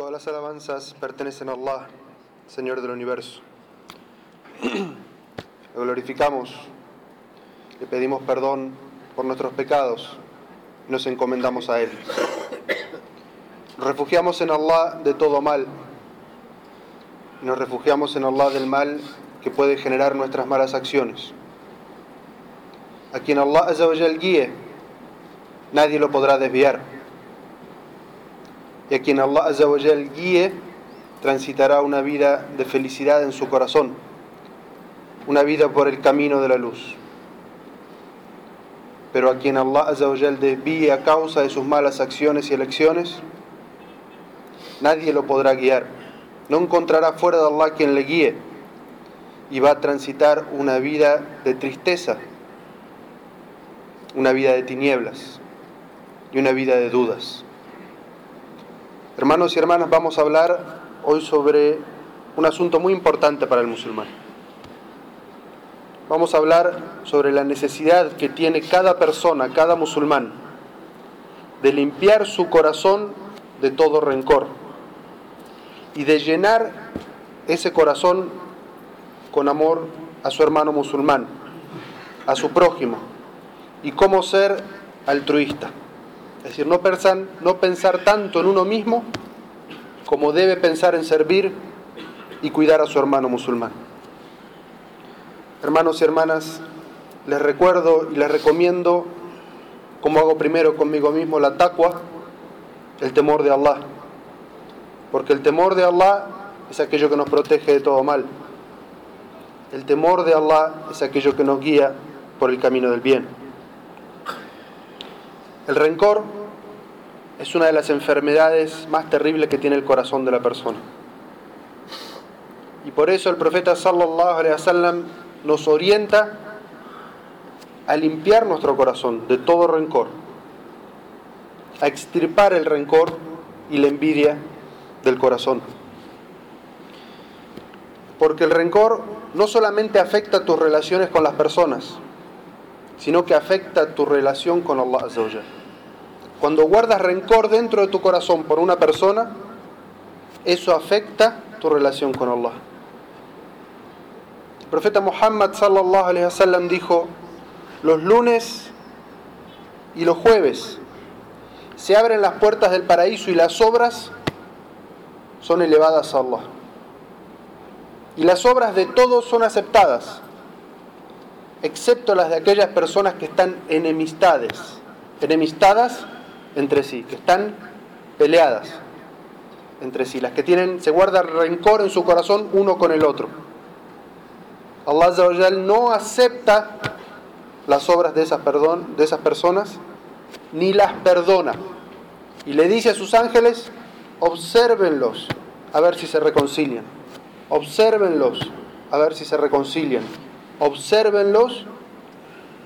Todas las alabanzas pertenecen a Allah, Señor del universo. Lo glorificamos, le pedimos perdón por nuestros pecados y nos encomendamos a Él. Refugiamos en Allah de todo mal nos refugiamos en Allah del mal que puede generar nuestras malas acciones. A quien Allah guíe, nadie lo podrá desviar. Y a quien Allah Azawajal guíe, transitará una vida de felicidad en su corazón, una vida por el camino de la luz. Pero a quien Allah Azawajal desvíe a causa de sus malas acciones y elecciones, nadie lo podrá guiar. No encontrará fuera de Allah quien le guíe y va a transitar una vida de tristeza, una vida de tinieblas y una vida de dudas. Hermanos y hermanas, vamos a hablar hoy sobre un asunto muy importante para el musulmán. Vamos a hablar sobre la necesidad que tiene cada persona, cada musulmán, de limpiar su corazón de todo rencor y de llenar ese corazón con amor a su hermano musulmán, a su prójimo, y cómo ser altruista. Es decir, no pensar, tanto en uno mismo como debe pensar en servir y cuidar a su hermano musulmán. Hermanos y hermanas, les recuerdo y les recomiendo, como hago primero conmigo mismo, la taqwa, el temor de Allah. Porque el temor de Allah es aquello que nos protege de todo mal. El temor de Allah es aquello que nos guía por el camino del bien. El rencor es una de las enfermedades más terribles que tiene el corazón de la persona. Y por eso el profeta sallallahu alaihi wasallam nos orienta a limpiar nuestro corazón de todo rencor, a extirpar el rencor y la envidia del corazón. Porque el rencor no solamente afecta tus relaciones con las personas, sino que afecta tu relación con Allah Azza Cuando guardas rencor dentro de tu corazón por una persona, eso afecta tu relación con Allah. El profeta Muhammad sallallahu alaihi wasallam dijo: "Los lunes y los jueves se abren las puertas del paraíso y las obras son elevadas a Allah." Y las obras de todos son aceptadas, excepto las de aquellas personas que están enemistades, enemistadas entre sí, que están peleadas entre sí, las que tienen, se guarda rencor en su corazón uno con el otro. Allah no acepta las obras de esas, perdón, de esas personas, ni las perdona. Y le dice a sus ángeles, obsérvenlos a ver si se reconcilian. Obsérvenlos a ver si se reconcilian. Obsérvenlos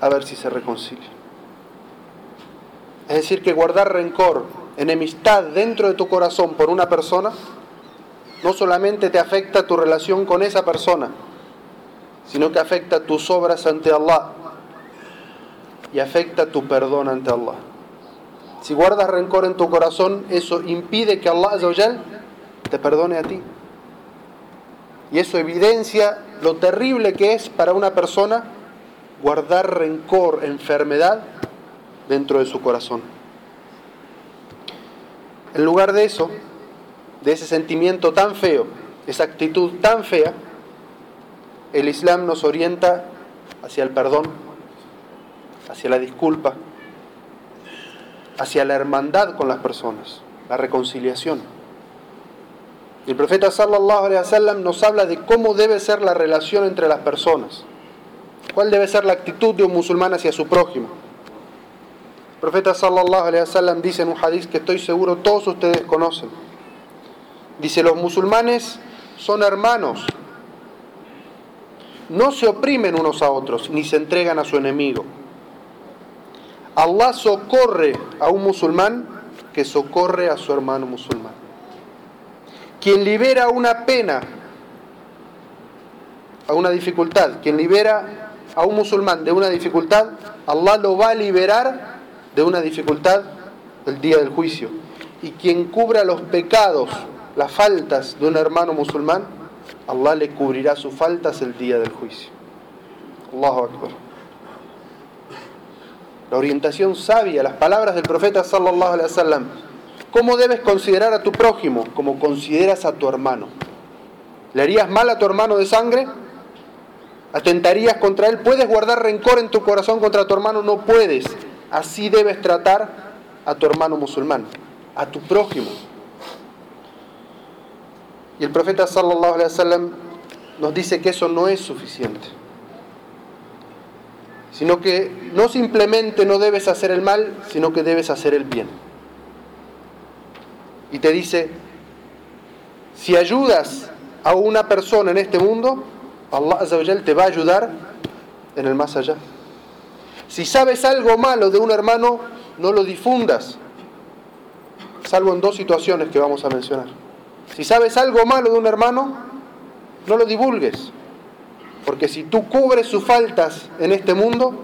a ver si se reconcilian. Es decir, que guardar rencor, enemistad dentro de tu corazón por una persona, no solamente te afecta tu relación con esa persona, sino que afecta tus obras ante Allah y afecta tu perdón ante Allah. Si guardas rencor en tu corazón, eso impide que Allah te perdone a ti. Y eso evidencia lo terrible que es para una persona guardar rencor, enfermedad dentro de su corazón. En lugar de eso, de ese sentimiento tan feo, esa actitud tan fea, el Islam nos orienta hacia el perdón, hacia la disculpa, hacia la hermandad con las personas, la reconciliación. El profeta sallallahu alaihi wasallam nos habla de cómo debe ser la relación entre las personas. ¿Cuál debe ser la actitud de un musulmán hacia su prójimo? El profeta sallallahu alaihi wasallam dice en un hadith que estoy seguro todos ustedes conocen. Dice, los musulmanes son hermanos. No se oprimen unos a otros ni se entregan a su enemigo. Allah socorre a un musulmán que socorre a su hermano musulmán. Quien libera una pena, a una dificultad, quien libera a un musulmán de una dificultad, Allah lo va a liberar de una dificultad el día del juicio. Y quien cubra los pecados las faltas de un hermano musulmán, Allah le cubrirá sus faltas el día del juicio. Allahu Akbar. La orientación sabia, las palabras del profeta sallallahu alaihi wasallam. ¿Cómo debes considerar a tu prójimo? Como consideras a tu hermano. ¿Le harías mal a tu hermano de sangre? ¿Atentarías contra él? ¿Puedes guardar rencor en tu corazón contra tu hermano? No puedes. Así debes tratar a tu hermano musulmán, a tu prójimo. Y el profeta sallallahu alaihi wasallam nos dice que eso no es suficiente. Sino que no simplemente no debes hacer el mal, sino que debes hacer el bien. Y te dice, si ayudas a una persona en este mundo, Allah te va a ayudar en el más allá. Si sabes algo malo de un hermano, no lo difundas, salvo en dos situaciones que vamos a mencionar. Si sabes algo malo de un hermano, no lo divulgues. Porque si tú cubres sus faltas en este mundo,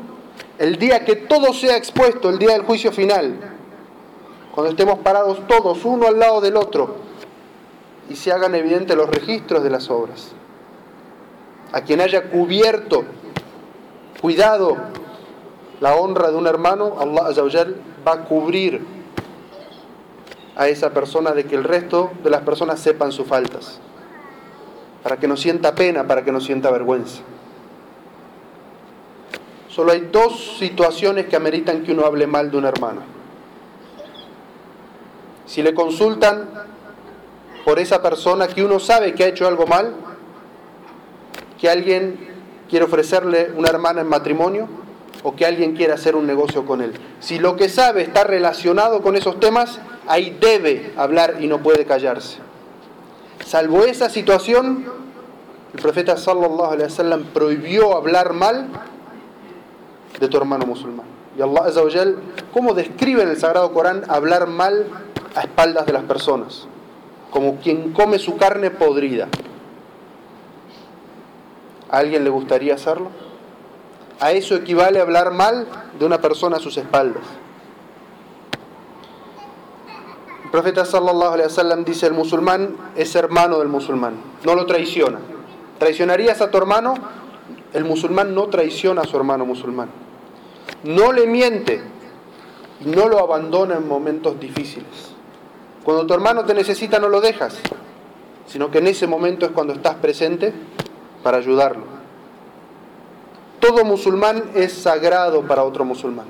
el día que todo sea expuesto, el día del juicio final, cuando estemos parados todos uno al lado del otro y se hagan evidentes los registros de las obras, a quien haya cubierto, cuidado la honra de un hermano, Allah va a cubrir a esa persona de que el resto de las personas sepan sus faltas, para que no sienta pena, para que no sienta vergüenza. Solo hay dos situaciones que ameritan que uno hable mal de un hermano. Si le consultan por esa persona que uno sabe que ha hecho algo mal, que alguien quiere ofrecerle una hermana en matrimonio o que alguien quiere hacer un negocio con él. Si lo que sabe está relacionado con esos temas, ahí debe hablar y no puede callarse. Salvo esa situación, el profeta sallallahu alaihi wasallam prohibió hablar mal de tu hermano musulmán. Y Allah azza ¿cómo describe en el Sagrado Corán hablar mal a espaldas de las personas? Como quien come su carne podrida. ¿A alguien le gustaría hacerlo? A eso equivale hablar mal de una persona a sus espaldas. El profeta sallallahu alaihi wasallam dice, el musulmán es hermano del musulmán, no lo traiciona. ¿Traicionarías a tu hermano? El musulmán no traiciona a su hermano musulmán. No le miente y no lo abandona en momentos difíciles. Cuando tu hermano te necesita no lo dejas, sino que en ese momento es cuando estás presente para ayudarlo. Todo musulmán es sagrado para otro musulmán.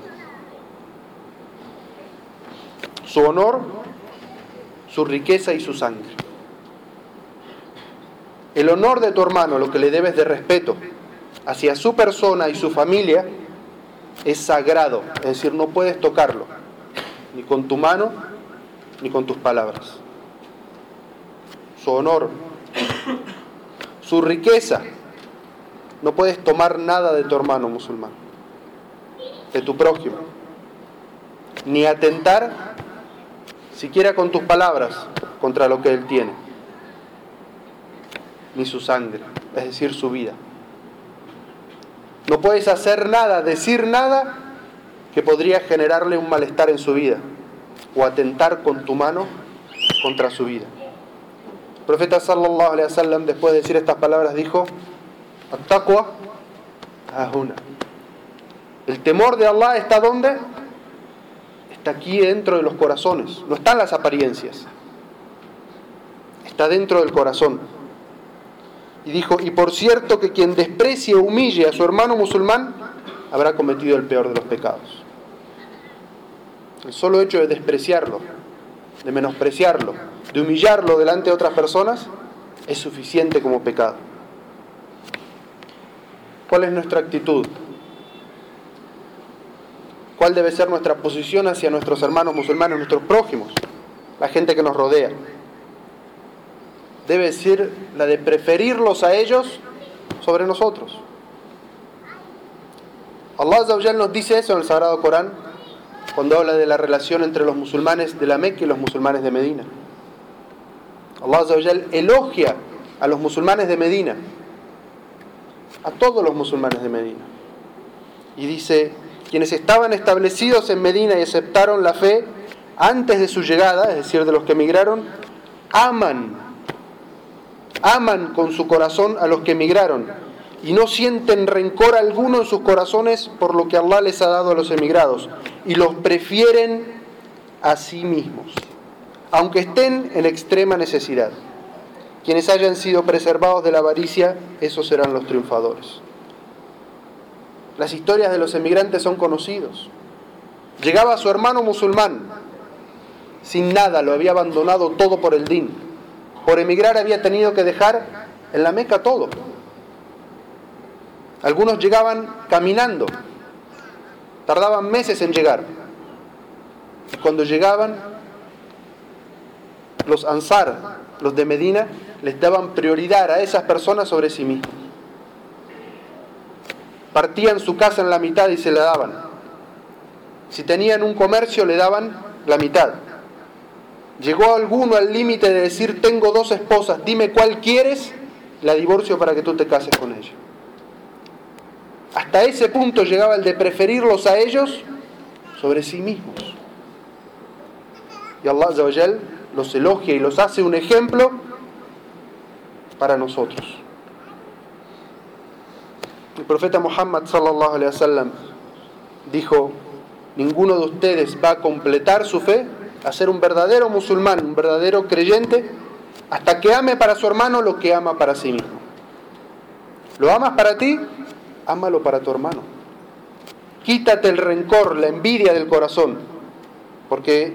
Su honor su riqueza y su sangre. El honor de tu hermano, lo que le debes de respeto hacia su persona y su familia, es sagrado, es decir, no puedes tocarlo, ni con tu mano, ni con tus palabras. Su honor, su riqueza, no puedes tomar nada de tu hermano musulmán, de tu prójimo, ni atentar siquiera con tus palabras, contra lo que Él tiene, ni su sangre, es decir, su vida. No puedes hacer nada, decir nada que podría generarle un malestar en su vida o atentar con tu mano contra su vida. El profeta sallallahu después de decir estas palabras dijo: "At-taqwa una. El temor de Allah está donde? está aquí dentro de los corazones, no están las apariencias, está dentro del corazón. Y dijo, y por cierto que quien desprecie o humille a su hermano musulmán habrá cometido el peor de los pecados. El solo hecho de despreciarlo, de menospreciarlo, de humillarlo delante de otras personas, es suficiente como pecado. ¿Cuál es nuestra actitud? cuál debe ser nuestra posición hacia nuestros hermanos musulmanes, nuestros prójimos, la gente que nos rodea. Debe ser la de preferirlos a ellos sobre nosotros. Allah nos dice eso en el Sagrado Corán cuando habla de la relación entre los musulmanes de la Meca y los musulmanes de Medina. Allah elogia a los musulmanes de Medina, a todos los musulmanes de Medina. Y dice, quienes estaban establecidos en Medina y aceptaron la fe antes de su llegada, es decir, de los que emigraron, aman, aman con su corazón a los que emigraron y no sienten rencor alguno en sus corazones por lo que Allah les ha dado a los emigrados y los prefieren a sí mismos, aunque estén en extrema necesidad. Quienes hayan sido preservados de la avaricia, esos serán los triunfadores. Las historias de los emigrantes son conocidos. Llegaba su hermano musulmán, sin nada, lo había abandonado todo por el din. Por emigrar había tenido que dejar en la Meca todo. Algunos llegaban caminando, tardaban meses en llegar. Y cuando llegaban, los ansar, los de Medina, les daban prioridad a esas personas sobre sí mismos. Partían su casa en la mitad y se la daban. Si tenían un comercio, le daban la mitad. Llegó alguno al límite de decir, tengo dos esposas, dime cuál quieres, la divorcio para que tú te cases con ella. Hasta ese punto llegaba el de preferirlos a ellos sobre sí mismos. Y Allah los elogia y los hace un ejemplo para nosotros. El profeta Muhammad sallallahu alaihi wasallam dijo, ninguno de ustedes va a completar su fe, a ser un verdadero musulmán, un verdadero creyente, hasta que ame para su hermano lo que ama para sí mismo. ¿Lo amas para ti? Ámalo para tu hermano. Quítate el rencor, la envidia del corazón, porque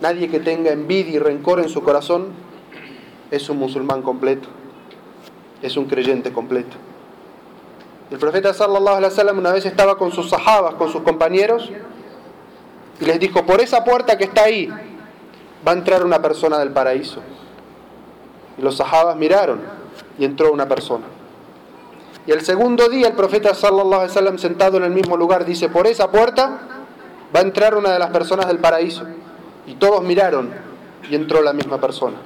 nadie que tenga envidia y rencor en su corazón es un musulmán completo, es un creyente completo. El profeta sallallahu alaihi wasallam una vez estaba con sus sahabas, con sus compañeros, y les dijo, por esa puerta que está ahí va a entrar una persona del paraíso. Y los sahabas miraron y entró una persona. Y el segundo día el profeta sallallahu sentado en el mismo lugar dice, por esa puerta va a entrar una de las personas del paraíso. Y todos miraron y entró la misma persona.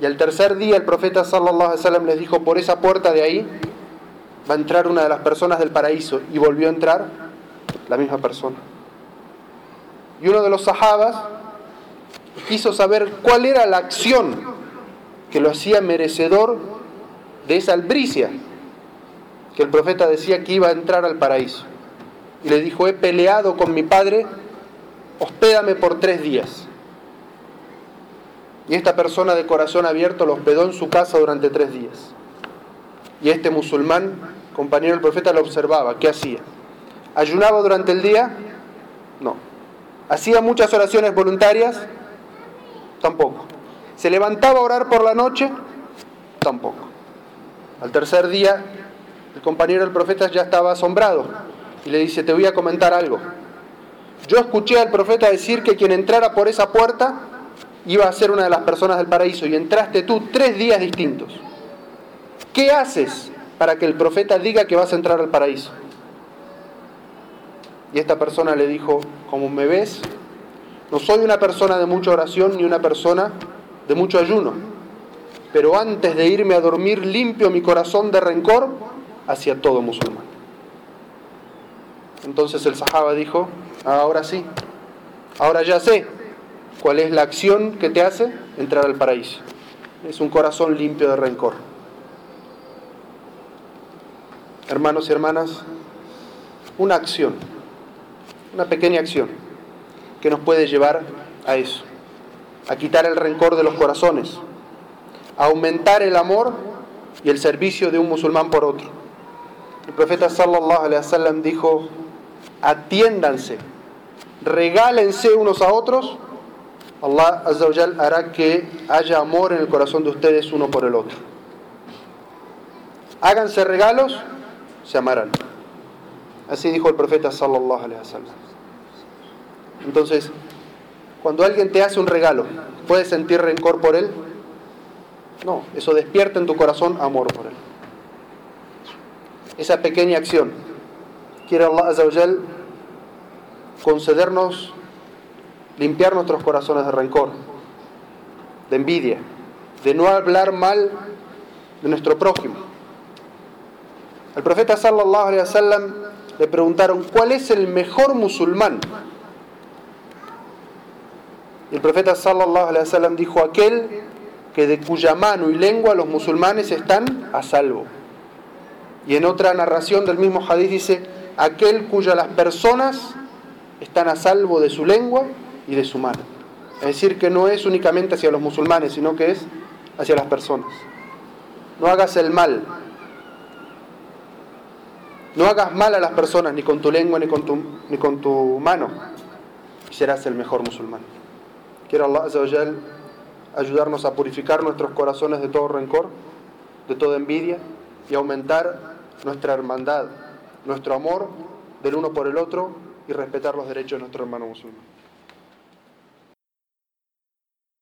Y el tercer día el profeta sallallahu les dijo, por esa puerta de ahí va a entrar una de las personas del paraíso. Y volvió a entrar la misma persona. Y uno de los sahabas quiso saber cuál era la acción que lo hacía merecedor de esa albricia que el profeta decía que iba a entrar al paraíso. Y le dijo, he peleado con mi padre, hospédame por tres días. Y esta persona de corazón abierto lo hospedó en su casa durante tres días. Y este musulmán, compañero del profeta, lo observaba. ¿Qué hacía? ¿Ayunaba durante el día? No. ¿Hacía muchas oraciones voluntarias? Tampoco. ¿Se levantaba a orar por la noche? Tampoco. Al tercer día el compañero del profeta ya estaba asombrado y le dice, te voy a comentar algo. Yo escuché al profeta decir que quien entrara por esa puerta iba a ser una de las personas del paraíso y entraste tú tres días distintos. ¿Qué haces para que el profeta diga que vas a entrar al paraíso? Y esta persona le dijo, como me ves, no soy una persona de mucha oración ni una persona de mucho ayuno, pero antes de irme a dormir limpio mi corazón de rencor hacia todo musulmán. Entonces el sahaba dijo, ahora sí, ahora ya sé cuál es la acción que te hace entrar al paraíso. Es un corazón limpio de rencor. Hermanos y hermanas, una acción, una pequeña acción que nos puede llevar a eso, a quitar el rencor de los corazones, a aumentar el amor y el servicio de un musulmán por otro el profeta sallallahu alaihi wasallam dijo, atiéndanse, regálense unos a otros, Allah azza hará que haya amor en el corazón de ustedes uno por el otro. Háganse regalos, se amarán. Así dijo el profeta sallallahu alaihi wasallam. Entonces, cuando alguien te hace un regalo, ¿puedes sentir rencor por él? No, eso despierta en tu corazón amor por él esa pequeña acción. Quiere Allah Azawajal concedernos limpiar nuestros corazones de rencor, de envidia, de no hablar mal de nuestro prójimo. Al profeta sallallahu alaihi wasallam le preguntaron, "¿Cuál es el mejor musulmán?" Y el profeta sallallahu alaihi wasallam dijo aquel que de cuya mano y lengua los musulmanes están a salvo. Y en otra narración del mismo hadith dice aquel cuya las personas están a salvo de su lengua y de su mano. Es decir, que no es únicamente hacia los musulmanes, sino que es hacia las personas. No hagas el mal. No hagas mal a las personas, ni con tu lengua, ni con tu, ni con tu mano. Y serás el mejor musulmán. Quiero Allah ayudarnos a purificar nuestros corazones de todo rencor, de toda envidia y aumentar nuestra hermandad, nuestro amor del uno por el otro y respetar los derechos de nuestro hermano musulmán.